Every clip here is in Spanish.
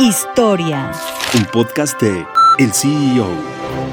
Historia. Un podcast de El CEO.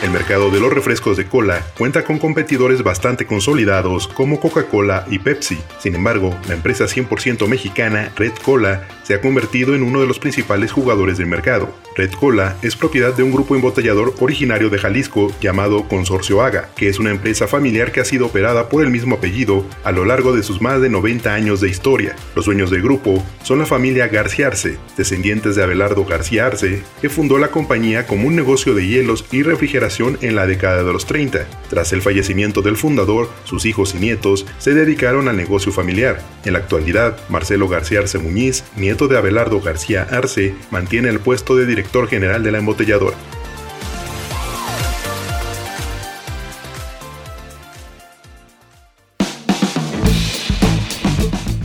El mercado de los refrescos de cola cuenta con competidores bastante consolidados como Coca-Cola y Pepsi. Sin embargo, la empresa 100% mexicana Red Cola se ha convertido en uno de los principales jugadores del mercado. Red Cola es propiedad de un grupo embotellador originario de Jalisco llamado Consorcio Aga, que es una empresa familiar que ha sido operada por el mismo apellido a lo largo de sus más de 90 años de historia. Los dueños del grupo son la familia García Arce, descendientes de Abelardo García Arce, que fundó la compañía como un negocio de hielos y refrigeración en la década de los 30. Tras el fallecimiento del fundador, sus hijos y nietos se dedicaron al negocio familiar. En la actualidad, Marcelo García Arce Muñiz, nieto de Abelardo García Arce, mantiene el puesto de director general de la embotelladora.